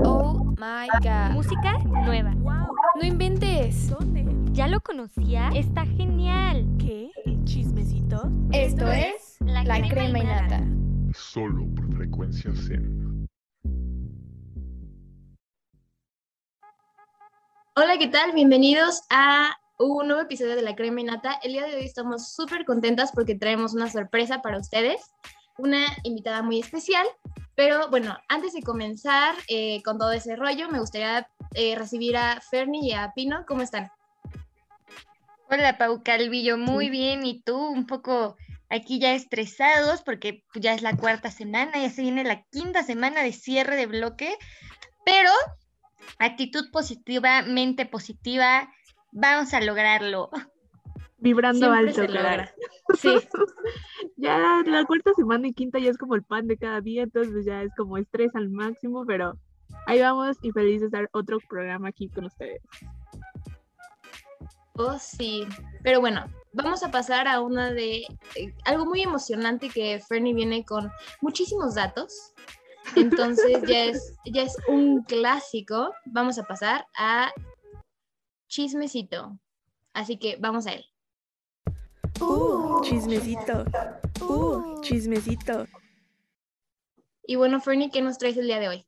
Oh my god. Música nueva. ¡Wow! No inventes. ¿Dónde? ¿Ya lo conocía? Está genial. ¿Qué? ¿Chismecito? Esto es La, crema, y nata. Solo por frecuencia Zen. Hola, ¿qué tal? Bienvenidos a un nuevo episodio de La Crema y Nata. El día de hoy estamos súper contentas porque traemos una sorpresa para ustedes, una invitada muy especial. Pero bueno, antes de comenzar eh, con todo ese rollo, me gustaría eh, recibir a Fernie y a Pino. ¿Cómo están? Hola, Pau Calvillo. Muy bien. ¿Y tú? Un poco aquí ya estresados porque ya es la cuarta semana, ya se viene la quinta semana de cierre de bloque. Pero actitud positiva, mente positiva, vamos a lograrlo. Vibrando Siempre alto, se logra. Sí, Ya la cuarta semana y quinta ya es como el pan de cada día, entonces ya es como estrés al máximo, pero ahí vamos y feliz de estar otro programa aquí con ustedes. oh sí. Pero bueno, vamos a pasar a una de eh, algo muy emocionante que Fernie viene con muchísimos datos. Entonces ya es, ya es un clásico. Vamos a pasar a chismecito. Así que vamos a él. ¡Uh! Chismecito. ¡Uh! Chismecito. Y bueno, Fernie, ¿qué nos traes el día de hoy?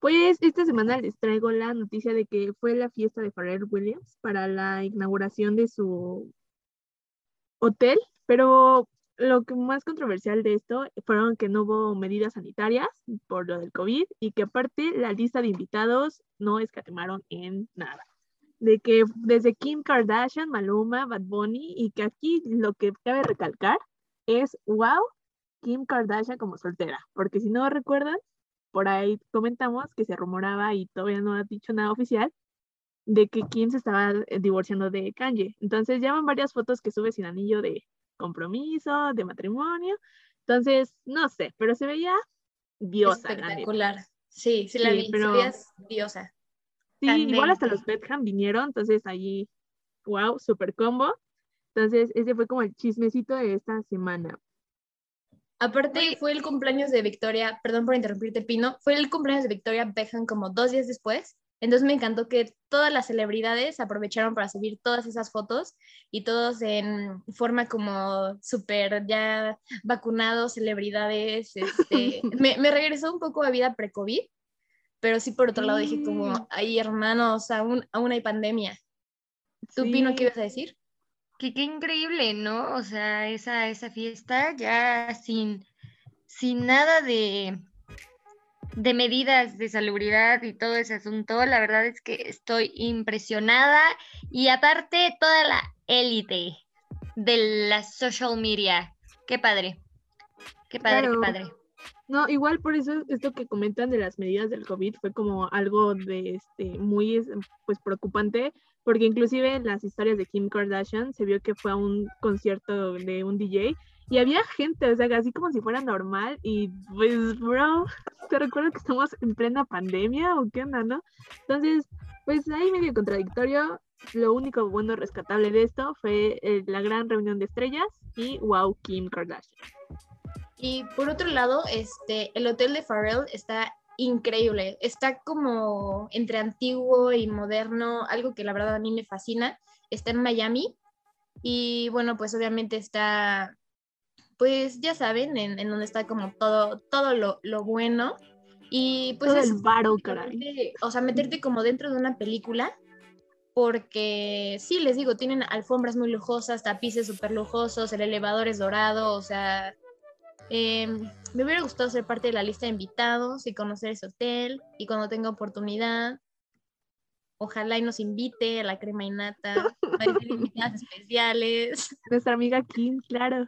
Pues esta semana les traigo la noticia de que fue la fiesta de Pharrell Williams para la inauguración de su hotel, pero lo que más controversial de esto fueron que no hubo medidas sanitarias por lo del COVID y que aparte la lista de invitados no escatimaron en nada. De que desde Kim Kardashian, Maluma, Bad Bunny y que aquí lo que cabe recalcar es, wow, Kim Kardashian como soltera, porque si no recuerdan, por ahí comentamos que se rumoraba y todavía no ha dicho nada oficial de que Kim se estaba eh, divorciando de Kanye. Entonces ya van varias fotos que sube sin anillo de compromiso, de matrimonio. Entonces, no sé, pero se veía diosa. la. Espectacular. Sí, sí la Sí, vi. se pero- veía diosa. Sí, igual hasta los Beckham vinieron, entonces allí, wow, super combo. Entonces, ese fue como el chismecito de esta semana. Aparte, fue el cumpleaños de Victoria, perdón por interrumpirte, Pino, fue el cumpleaños de Victoria Beckham como dos días después. Entonces me encantó que todas las celebridades aprovecharon para subir todas esas fotos y todos en forma como súper ya vacunados, celebridades. Este, me, me regresó un poco a vida pre-COVID, pero sí por otro lado dije como, ay hermanos, aún, aún hay pandemia. ¿Tú, Pino, Sí. qué ibas a decir? Que qué increíble, ¿no? O sea, esa, esa fiesta ya sin, sin nada de, de medidas de salubridad y todo ese asunto, la verdad es que estoy impresionada y aparte toda la élite de la social media. Qué padre. Qué padre, Claro. qué padre. No, igual por eso esto que comentan de las medidas del COVID fue como algo de este muy es- pues preocupante, porque inclusive en las historias de Kim Kardashian se vio que fue a un concierto de un DJ y había gente, o sea, así como si fuera normal y pues bro, te recuerdo que estamos en plena pandemia o qué onda, ¿no? Entonces, pues ahí medio contradictorio. Lo único bueno rescatable de esto fue eh, la gran reunión de estrellas y wow, Kim Kardashian. Y por otro lado, este, el hotel de Pharrell está increíble. Está como entre antiguo y moderno, algo que la verdad a mí me fascina. Está en Miami y bueno, pues obviamente está, pues ya saben, en, en donde está como todo, todo lo, lo bueno. Y pues Todo es el varo, caray. o sea, meterte como dentro de una película, porque sí, les digo, tienen alfombras muy lujosas, tapices súper lujosos, el elevador es dorado, o sea, em, me hubiera gustado ser parte de la lista de invitados y conocer ese hotel, y cuando tenga oportunidad, ojalá y nos invite a la crema y nata, a invitadas especiales. Nuestra amiga Kim, claro.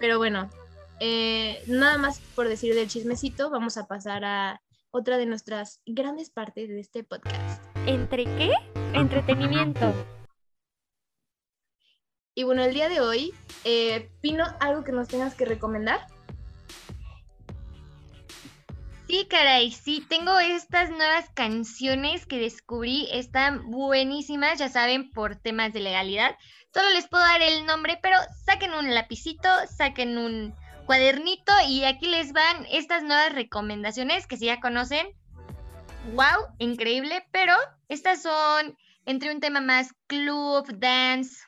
Pero bueno, eh, nada más por decir del chismecito, vamos a pasar a otra de nuestras grandes partes de este podcast. ¿Entre qué? Entretenimiento. Y bueno, el día de hoy, eh, Pino, algo que nos tengas que recomendar. Sí, caray, sí, tengo estas nuevas canciones que descubrí, están buenísimas, ya saben, por temas de legalidad. Solo les puedo dar el nombre, pero saquen un lapicito, saquen un, cuadernito y aquí les van estas nuevas recomendaciones que si ya conocen. ¡Wow! Increíble, pero estas son entre un tema más club, dance.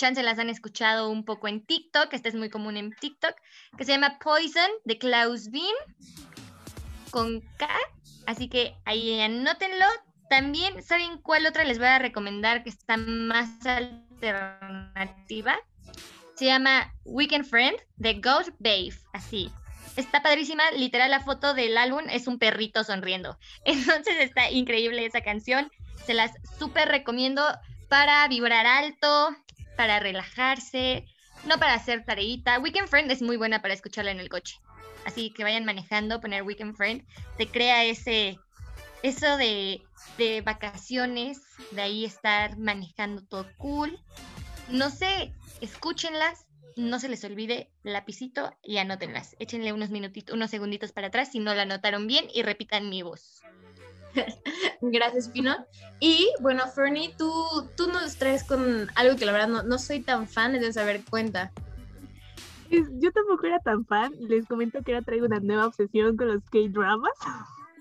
Chance las han escuchado un poco en TikTok, este es muy común en TikTok, que se llama Poison de Klaus Bean con K. Así que ahí anótenlo. También, ¿saben cuál otra les voy a recomendar que está más alternativa? Se llama Weekend Friend de Goat Babe. Así. Está padrísima. Literal, la foto del álbum es un perrito sonriendo. Entonces está increíble esa canción. Se las súper recomiendo para vibrar alto, para relajarse, no para hacer tareita. Weekend Friend es muy buena para escucharla en el coche. Así que vayan manejando, poner Weekend Friend, te crea ese, eso de, de vacaciones, de ahí estar manejando todo cool. No sé, escúchenlas, no se les olvide lapicito y anótenlas. Échenle unos minutitos, unos segunditos para atrás si no la anotaron bien y repitan mi voz. Gracias, Pino. Y bueno, Fernie, tú, tú nos traes con algo que la verdad no, no soy tan fan, es de saber cuenta. Yo tampoco era tan fan. Les comento que ahora traigo una nueva obsesión con los K-dramas.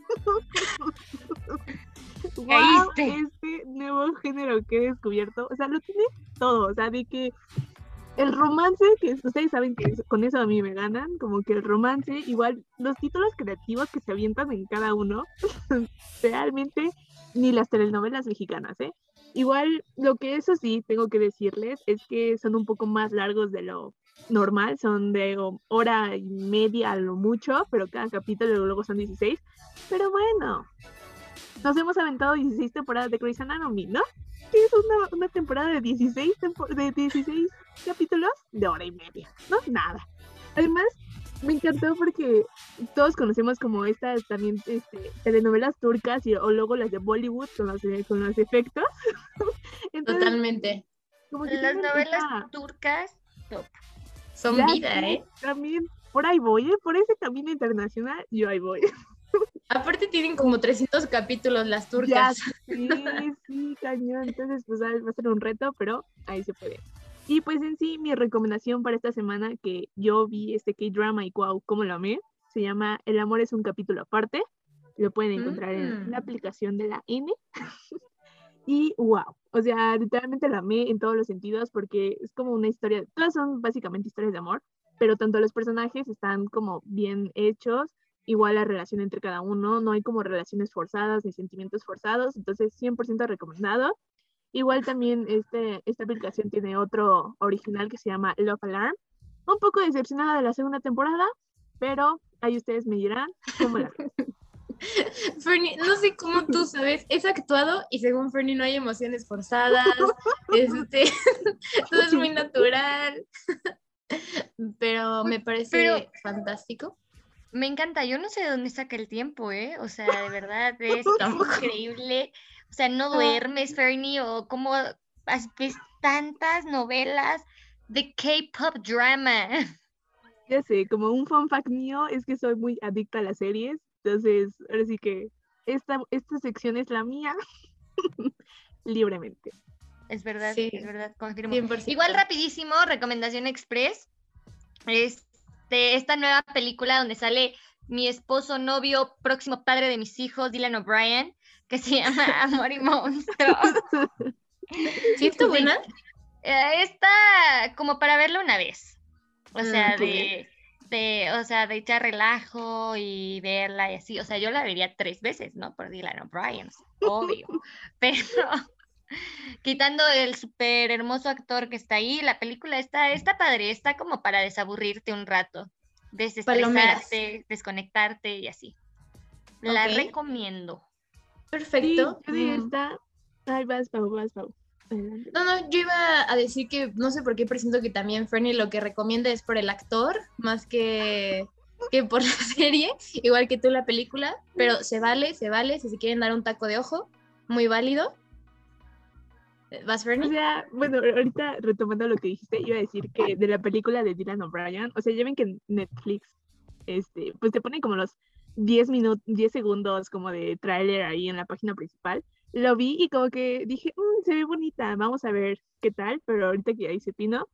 wow, este nuevo género que he descubierto, o sea, lo tiene todo, o sea, de que el romance, que ustedes saben que con eso a mí me ganan, como que el romance, igual los títulos creativos que se avientan en cada uno, realmente ni las telenovelas mexicanas, ¿eh? Igual lo que eso sí tengo que decirles es que son un poco más largos de lo normal, son de hora y media a lo mucho, pero cada capítulo luego son 16. Pero bueno, nos hemos aventado 16 temporadas de Grey's Anatomy, ¿no? Que es una, una temporada de 16, tempo- de 16 capítulos de hora y media, ¿no? Nada. Además, me encantó porque todos conocemos como estas también este, telenovelas turcas y, o luego las de Bollywood con los, eh, con los efectos. Entonces, Totalmente. como que Las novelas turcas, top. Son ya vida, ¿eh? También, por ahí voy, ¿eh? Por ese camino internacional, yo ahí voy. Aparte tienen como 300 capítulos las Ya turcas. Sí, sí, cañón. Entonces, pues ah, va a ser un reto, pero ahí se puede. Y pues en sí, mi recomendación para esta semana que yo vi este K-drama y wow, cómo lo amé, se llama El amor es un capítulo aparte. Lo pueden encontrar en Mm. la aplicación de la N. y wow, o sea, literalmente la amé en todos los sentidos porque es como una historia, todas son básicamente historias de amor, pero tanto los personajes están como bien hechos, igual la relación entre cada uno, no hay como relaciones forzadas ni sentimientos forzados, entonces 100% recomendado. Igual también este, esta aplicación tiene otro original que se llama Love Alarm. Un poco decepcionada de la segunda temporada, pero ahí ustedes me dirán cómo la. Fernie, no sé cómo tú sabes, es actuado y según Fernie no hay emociones forzadas, este, todo es muy natural, pero me parece Pero- fantástico. Me encanta, yo no sé de dónde saca el tiempo, ¿eh? O sea, de verdad, es increíble. O sea, no duermes, Fernie, o cómo has- ves tantas novelas de K-pop drama. Ya sé, como un fun fact mío es que soy muy adicta a las series, entonces ahora sí que esta, esta sección es la mía libremente. Es verdad, Sí, es verdad, confirmo. 100%. Igual rapidísimo, recomendación express. Esta nueva película donde sale mi esposo, novio, próximo padre de mis hijos, Dylan O'Brien, que se llama Amor y Monstruo. ¿Sí está buena? Eh, Está como para verla una vez. O Mm, sea, de, de, o sea, de echar relajo y verla y así. O sea, yo la vería tres veces, ¿no? Por Dylan O'Brien, obvio. Pero quitando el súper hermoso actor que está ahí, la película está, está padre, está como para desaburrirte un rato, Palomeras. desestresarte, desconectarte y así. La recomiendo. Sí, Perfecto. yo de Mm. esta... Ay, vas, Pau, vas, Pau. No, no, yo iba a decir que no sé por qué presiento que también Fernie lo que recomienda es por el actor, más que, que por la serie, igual que tú la película, pero se vale, se vale, si se quieren dar un taco de ojo, muy válido. ¿Vas, O Fernie? sea, bueno, ahorita retomando lo que dijiste, iba a decir que de la película de Dylan O'Brien, o sea, ya ven que Netflix, este, pues te ponen como los 10 minutos, 10 segundos como de tráiler ahí en la página principal. Lo vi y como que dije, "Mm, se ve bonita, vamos a ver qué tal, pero ahorita que ya hice Pino,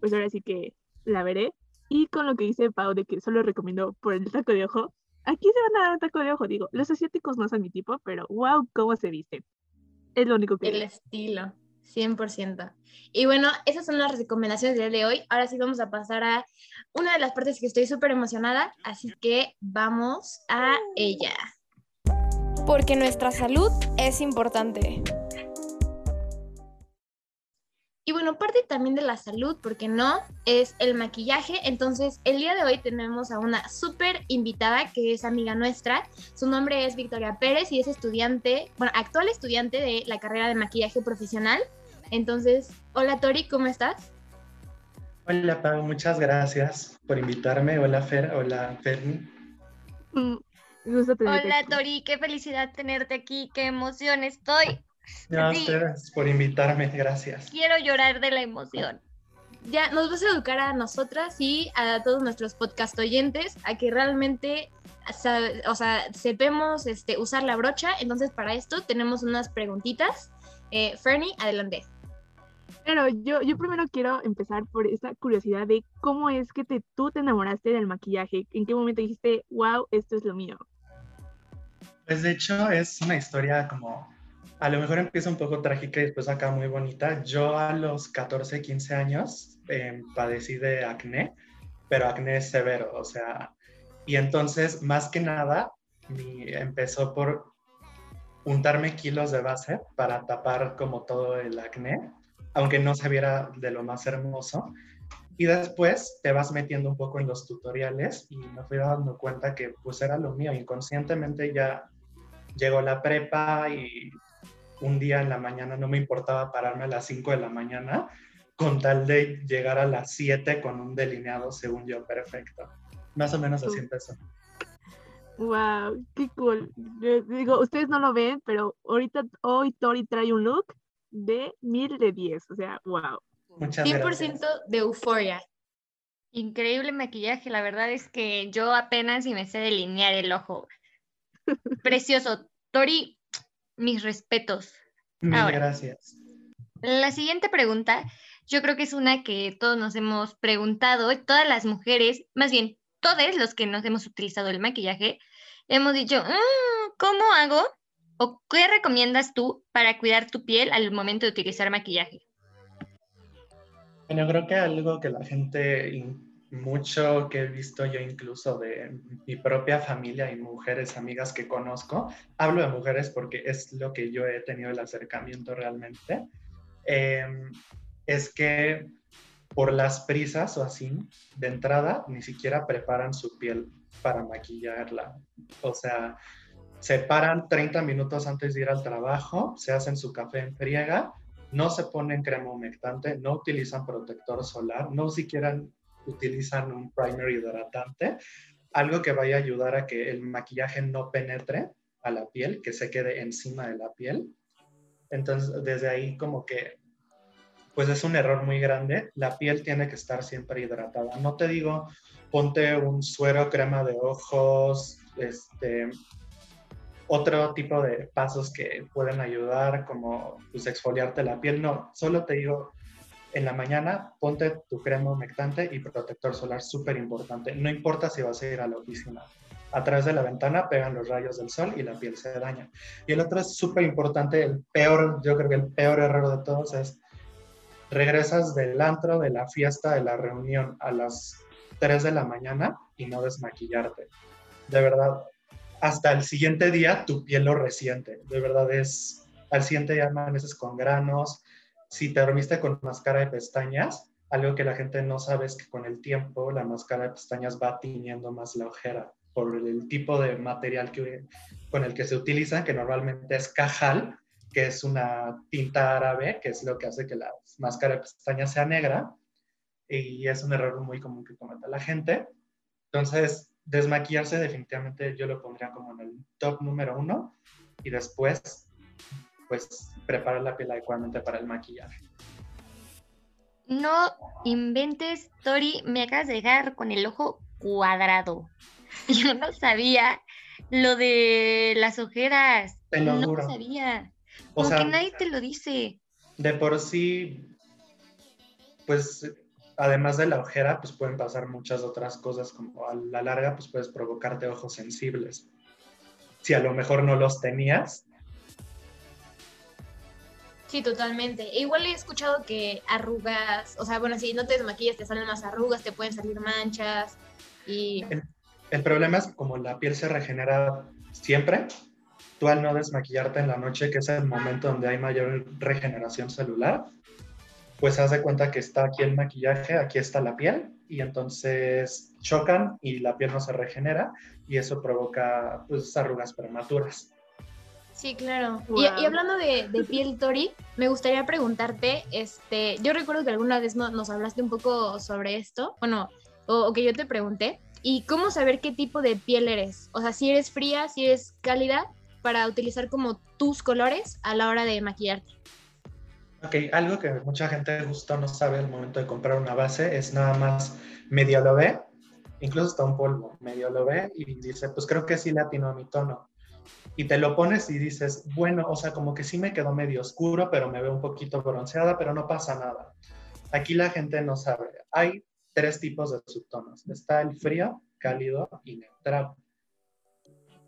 pues ahora sí que la veré. Y con lo que dice Pau de que solo recomiendo por el taco de ojo, aquí se van a dar un taco de ojo, digo, los asiáticos no son mi tipo, pero wow, cómo se visten. Es lo único que El estilo, 100%. Y bueno, esas son las recomendaciones del día de hoy. Ahora sí vamos a pasar a una de las partes que estoy súper emocionada, así que vamos a ella. Porque nuestra salud es importante. Y bueno, parte también de la salud, porque no, es el maquillaje. Entonces, el día de hoy tenemos a una súper invitada que es amiga nuestra. Su nombre es Victoria Pérez y es estudiante, bueno, actual estudiante de la carrera de maquillaje profesional. Entonces, hola Tori, ¿cómo estás? Hola Pau, muchas gracias por invitarme. Hola Fer, hola Ferni. Mm, Hola aquí. Tori, qué felicidad tenerte aquí, qué emoción estoy. No, Sí. ustedes por invitarme, gracias. Quiero llorar de la emoción. Ya nos vas a educar a nosotras y a todos nuestros podcast oyentes a que realmente sabe- o sea, sepamos este, usar la brocha. Entonces, para esto tenemos unas preguntitas. Eh, Fernie, adelante. Pero yo, yo primero quiero empezar por esta curiosidad de cómo es que te, tú te enamoraste del maquillaje. ¿En qué momento dijiste, wow, esto es lo mío? Pues de hecho es una historia como, a lo mejor empieza un poco trágica y después acá muy bonita. Yo a los 14, 15 años eh, padecí de acné, pero acné severo, o sea, y entonces más que nada mi- empezó por untarme kilos de base para tapar como todo el acné, aunque no se viera de lo más hermoso. Y después te vas metiendo un poco en los tutoriales y me fui dando cuenta que pues era lo mío. Inconscientemente ya llegó la prepa y un día en la mañana no me importaba pararme a las 5 de la mañana con tal de llegar a las 7 con un delineado según yo perfecto. Más o menos así empezó. Wow, qué cool. Yo digo, ustedes no lo ven, pero ahorita hoy Tori trae un look de mil de 10. O sea, wow. Muchas 100% gracias. de euforia. Increíble maquillaje, la verdad es que yo apenas si me sé delinear el ojo. Precioso. Tori, mis respetos. Mil Ahora. gracias. La siguiente pregunta, yo creo que es una que todos nos hemos preguntado, todas las mujeres, más bien todos los que nos hemos utilizado el maquillaje, hemos dicho, "Mm, ¿cómo hago? ¿O qué recomiendas tú para cuidar tu piel al momento de utilizar maquillaje? Bueno, creo que algo que la gente, mucho que he visto yo incluso de mi propia familia y mujeres, amigas que conozco, hablo de mujeres porque es lo que yo he tenido el acercamiento realmente, em, es que por las prisas o así, de entrada, ni siquiera preparan su piel para maquillarla. O sea, se paran 30 minutos antes de ir al trabajo, se hacen su café en friega, no se ponen crema humectante, no utilizan protector solar, no siquiera utilizan un primer hidratante, algo que vaya a ayudar a que el maquillaje no penetre a la piel, que se quede encima de la piel. Entonces, desde ahí como que, pues es un error muy grande. La piel tiene que estar siempre hidratada. No te digo, ponte un suero, crema de ojos, este, otro tipo de pasos que pueden ayudar, como pues, exfoliarte la piel. No, solo te digo, en la mañana ponte tu crema humectante y protector solar, súper importante. No importa si vas a ir a la oficina. A través de la ventana pegan los rayos del sol y la piel se daña. Y el otro es súper importante, el peor, yo creo que el peor error de todos es regresas del antro, de la fiesta, de la reunión a las 3 de la mañana y no desmaquillarte. De verdad, hasta el siguiente día tu piel lo resiente. De verdad es, al siguiente día amaneces con granos. Si te dormiste con máscara de pestañas, algo que la gente no sabe es que con el tiempo la máscara de pestañas va tiñendo más la ojera por el tipo de material con el que se utiliza, que normalmente es cajal, que es una tinta árabe, que es lo que hace que la máscara de pestañas sea negra. Y es un error muy común que comete la gente. Entonces, desmaquillarse definitivamente yo lo pondría como en el top número uno y después pues preparar la piel adecuadamente para el maquillaje. No inventes, Tori, me acabas de dejar con el ojo cuadrado. Yo no sabía lo de las ojeras. Te lo no juro. sabía. O Como sea, que nadie te lo dice. de por sí, pues además de la ojera, pues pueden pasar muchas otras cosas, como a la larga, pues puedes provocarte ojos sensibles. Si a lo mejor no los tenías, Sí, totalmente. E igual he escuchado que arrugas, o sea, bueno, si no te desmaquillas te salen más arrugas, te pueden salir manchas y... el problema es como la piel se regenera siempre, tú al no desmaquillarte en la noche, que es el momento donde hay mayor regeneración celular, pues haz de cuenta que está aquí el maquillaje, aquí está la piel, y entonces chocan y la piel no se regenera, y eso provoca pues arrugas prematuras. Sí, claro. Y, y, hablando de, de, piel, Tori, me gustaría preguntarte, este, yo recuerdo que alguna vez no, nos hablaste un poco sobre esto, bueno, o, o, que yo te pregunté, y cómo saber qué tipo de piel eres, o sea, si eres fría, si eres cálida, para utilizar como tus colores a la hora de maquillarte. Ok, algo que mucha gente justo no sabe al momento de comprar una base es nada más medio lo ve, incluso está un polvo, medio lo ve y dice, pues creo que sí le atinó a mi tono y te lo pones y dices, bueno, o sea, como que sí me quedó medio oscuro, pero me veo un poquito bronceada, pero no pasa nada. Aquí la gente no sabe. Hay tres tipos de subtonos. Está el frío, cálido y neutral.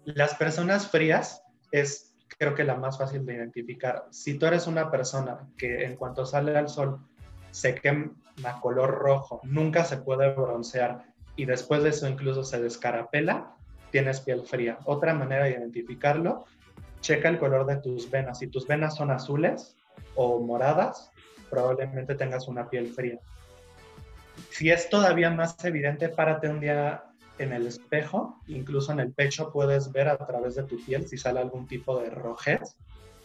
Las personas frías es, creo que la más fácil de identificar. Si tú eres una persona que en cuanto sale al sol se quema color rojo, nunca se puede broncear y después de eso incluso se descarapela, tienes piel fría. Otra manera de identificarlo, checa el color de tus venas. Si tus venas son azules o moradas, probablemente tengas una piel fría. Si es todavía más evidente, párate un día en el espejo, incluso en el pecho puedes ver a través de tu piel si sale algún tipo de rojez,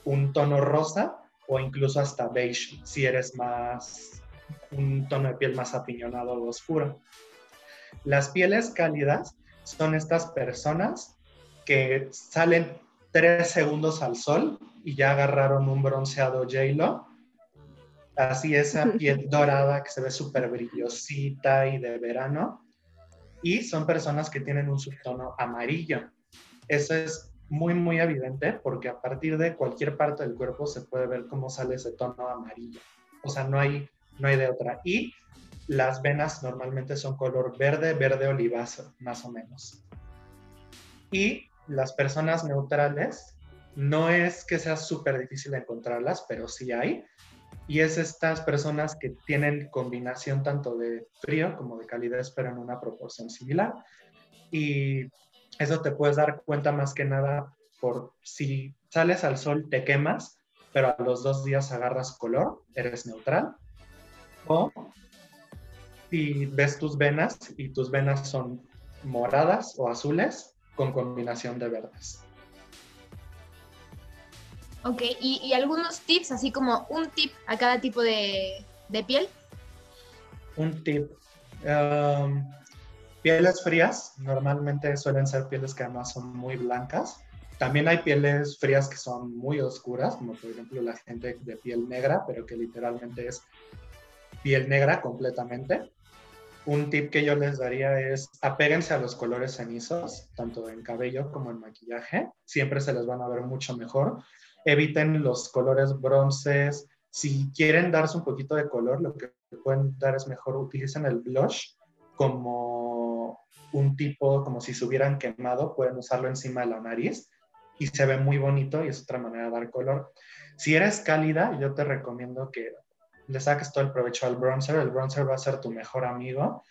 un tono rosa o incluso hasta beige, si eres más un tono de piel más apiñonado o oscuro. Las pieles cálidas son estas personas que salen tres segundos al sol y ya agarraron un bronceado J-Lo. Así esa piel dorada que se ve súper brillosita y de verano. Y son personas que tienen un subtono amarillo. Eso es muy, muy evidente porque a partir de cualquier parte del cuerpo se puede ver cómo sale ese tono amarillo. O sea, no hay, no hay de otra. Y las venas normalmente son color verde, verde oliváceo, más o menos. Y las personas neutrales, no es que sea súper difícil encontrarlas, pero sí hay. Y es estas personas que tienen combinación tanto de frío como de calidez, pero en una proporción similar. Y eso te puedes dar cuenta más que nada por si sales al sol te quemas, pero a los dos días agarras color, eres neutral. O y ves tus venas y tus venas son moradas o azules con combinación de verdes. Ok, ¿Y, algunos tips, así como un tip a cada tipo de, de piel? Un tip. Um, pieles frías, normalmente suelen ser pieles que además son muy blancas. También hay pieles frías que son muy oscuras, como por ejemplo la gente de piel negra, pero que literalmente es piel negra completamente un tip que yo les daría es apéguense a los colores cenizos, tanto en cabello como en maquillaje. Siempre se les van a ver mucho mejor. Eviten los colores bronces. Si quieren darse un poquito de color, lo que pueden dar es mejor utilicen el blush como un tipo, como si se hubieran quemado, pueden usarlo encima de la nariz y se ve muy bonito y es otra manera de dar color. Si eres cálida, yo te recomiendo que le saques todo el provecho al bronzer, el bronzer va a ser tu mejor amigo.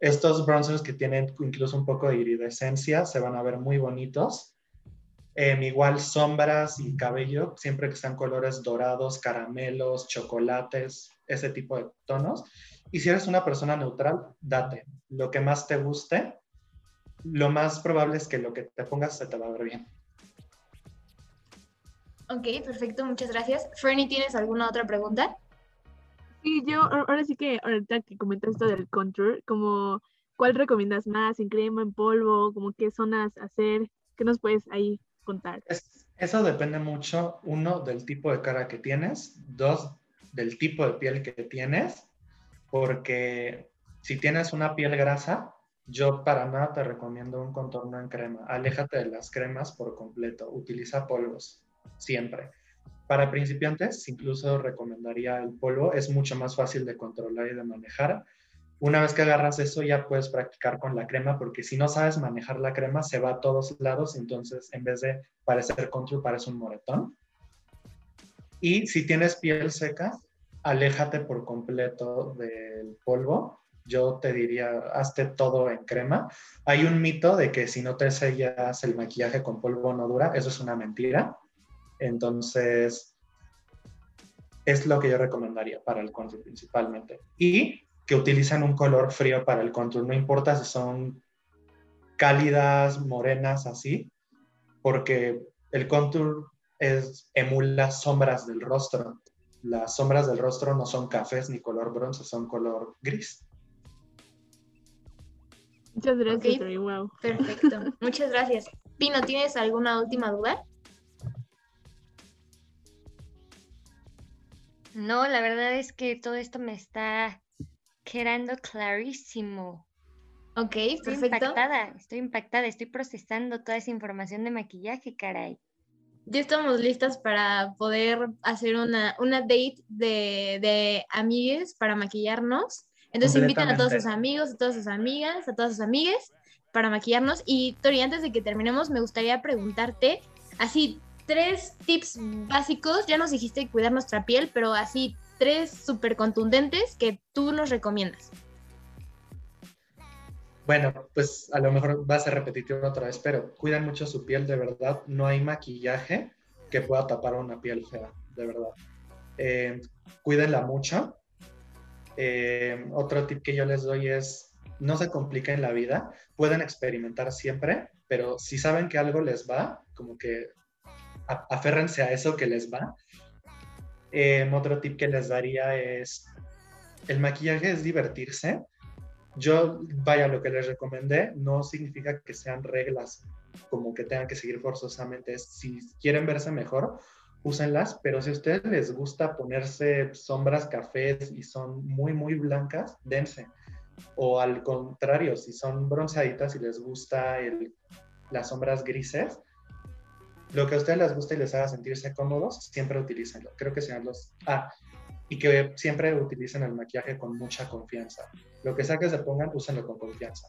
Estos bronzers que tienen incluso un poco de iridescencia se van a ver muy bonitos. Em, igual sombras y cabello, siempre que sean colores dorados, caramelos, chocolates, ese tipo de tonos. Y si eres una persona neutral, date lo que más te guste. Lo más probable es que lo que te pongas se te va a ver bien. Ok, perfecto, muchas gracias. Fernie, ¿tienes alguna otra pregunta? Sí, yo ahora sí que ahorita que comentas esto del contour, como ¿cuál recomiendas más? ¿En crema, en polvo? ¿Como qué zonas hacer? ¿Qué nos puedes ahí contar? eso depende mucho, uno, del tipo de cara que tienes, dos, del tipo de piel que tienes, porque si tienes una piel grasa, yo para nada te recomiendo un contorno en crema. Aléjate de las cremas por completo. Utiliza polvos, siempre. Para principiantes, incluso recomendaría el polvo, es mucho más fácil de controlar y de manejar. Una vez que agarras eso, ya puedes practicar con la crema, porque si no sabes manejar la crema, se va a todos lados, entonces en vez de parecer contour, parece un moretón. Y si tienes piel seca, aléjate por completo del polvo. Yo te diría, hazte todo en crema. Hay un mito de que si no te sellas el maquillaje con polvo no dura. Eso es una mentira. Entonces, es lo que yo recomendaría para el contour principalmente. Y que utilicen un color frío para el contour. No importa si son cálidas, morenas, así, porque el contour es, emula sombras del rostro. Las sombras del rostro no son cafés ni color bronce, son color gris. Muchas gracias, wow. Perfecto. Muchas gracias. Pino, ¿tienes alguna última duda? No, la verdad es que todo esto me está quedando clarísimo. Ok, Estoy perfecto. impactada, estoy impactada, estoy procesando toda esa información de maquillaje, caray. Ya estamos listas para poder hacer una, una date de, de amigues para maquillarnos. Entonces invitan a todos sus amigos, a todas sus amigas, a todas sus amigues para maquillarnos. Y Tori, antes de que terminemos, me gustaría preguntarte así tres tips básicos. Ya nos dijiste cuidar nuestra piel, pero así tres súper contundentes que tú nos recomiendas. Bueno, pues a lo mejor va a ser repetitivo otra vez, pero cuidan mucho su piel, de verdad. No hay maquillaje que pueda tapar una piel fea, de verdad. Eh, cuídenla mucho. Eh, otro tip que yo les doy es no se compliquen la vida. Pueden experimentar siempre, pero si saben que algo les va, como que aférrense a eso que les va. Eh, otro tip que les daría es el maquillaje es divertirse yo, vaya, lo que les recomendé no significa que sean reglas como que tengan que seguir forzosamente. Si quieren verse mejor, úsenlas, pero si a ustedes les gusta ponerse sombras cafés y son muy, muy blancas, dense. O al contrario, si son bronceaditas y les gusta el- las sombras grises, lo que a ustedes les gusta y les haga sentirse cómodos, siempre utilícenlo. Creo que sean los... Ah, y que siempre utilicen el maquillaje con mucha confianza. Lo que sea que se pongan, úsenlo con confianza.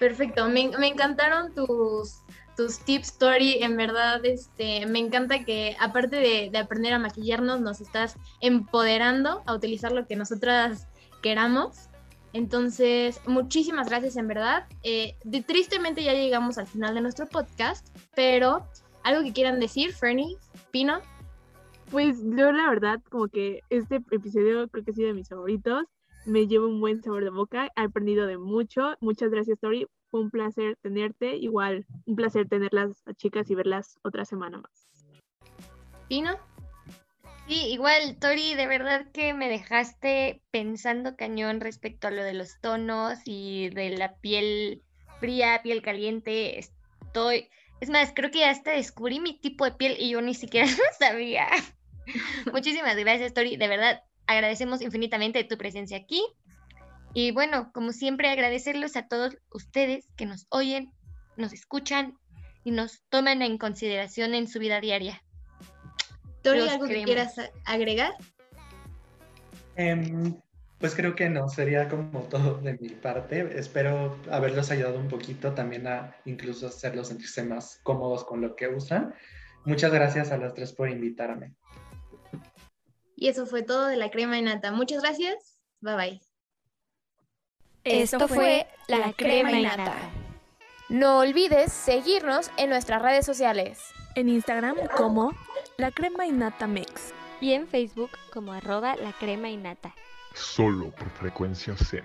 Perfecto, me, encantaron tus, tus tips, Tori. En verdad, este, me encanta que aparte de aprender a maquillarnos, nos estás empoderando a utilizar lo que nosotras queramos. Entonces, muchísimas gracias, en verdad. Eh, de- tristemente ya llegamos al final de nuestro podcast, pero algo que quieran decir, Fernie, Pino. Pues yo la verdad, como que este episodio creo que ha sido de mis favoritos. Me llevo un buen sabor de boca, he aprendido de mucho. Muchas gracias, Tori. Fue un placer tenerte. Igual, un placer tenerlas a chicas y verlas otra semana más. Pino. Sí, igual, Tori, de verdad que me dejaste pensando cañón respecto a lo de los tonos y de la piel fría, piel caliente. Estoy, es más, creo que hasta descubrí mi tipo de piel y yo ni siquiera lo sabía. Muchísimas gracias, Tori. De verdad, agradecemos infinitamente tu presencia aquí. Y bueno, como siempre, agradecerlos a todos ustedes que nos oyen, nos escuchan y nos toman en consideración en su vida diaria. Tori, ¿algo que quieras agregar? Em, pues creo que no, sería como todo de mi parte. Espero haberlos ayudado un poquito también a incluso hacerlos sentirse más cómodos con lo que usan. Muchas gracias a las tres por invitarme. Y eso fue todo de la crema de nata. Muchas gracias. Bye bye. Esto fue La Crema y Nata. No olvides seguirnos en nuestras redes sociales. En Instagram como La Crema y Nata Mix. Y en Facebook como arroba la crema y nata. Solo por frecuencia Zen.